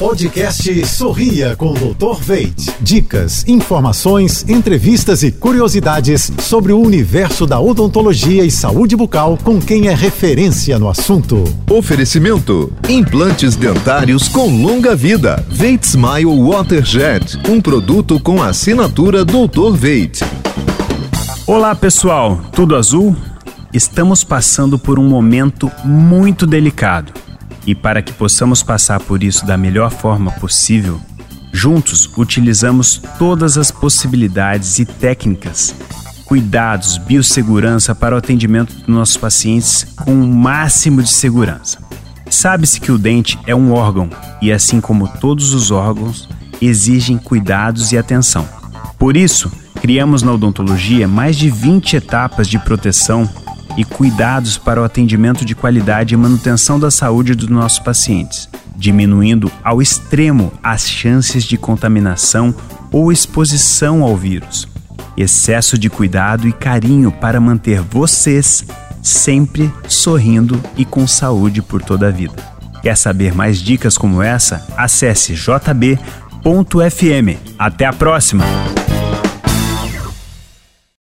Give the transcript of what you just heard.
Podcast Sorria com o Dr. Veit. Dicas, informações, entrevistas e curiosidades sobre o universo da odontologia e saúde bucal com quem é referência no assunto. Oferecimento: implantes dentários com longa vida. Veit Smile Waterjet, um produto com assinatura Dr. Veit. Olá, pessoal. Tudo azul? Estamos passando por um momento muito delicado e para que possamos passar por isso da melhor forma possível, juntos utilizamos todas as possibilidades e técnicas, cuidados, biossegurança para o atendimento dos nossos pacientes com o máximo de segurança. Sabe-se que o dente é um órgão e, assim como todos os órgãos, exigem cuidados e atenção. Por isso, criamos na odontologia mais de 20 etapas de proteção e cuidados para o atendimento de qualidade e manutenção da saúde dos nossos pacientes, diminuindo ao extremo as chances de contaminação ou exposição ao vírus. Excesso de cuidado e carinho para manter vocês sempre sorrindo e com saúde por toda a vida. Quer saber mais dicas como essa? Acesse jb.fm. Até a próxima!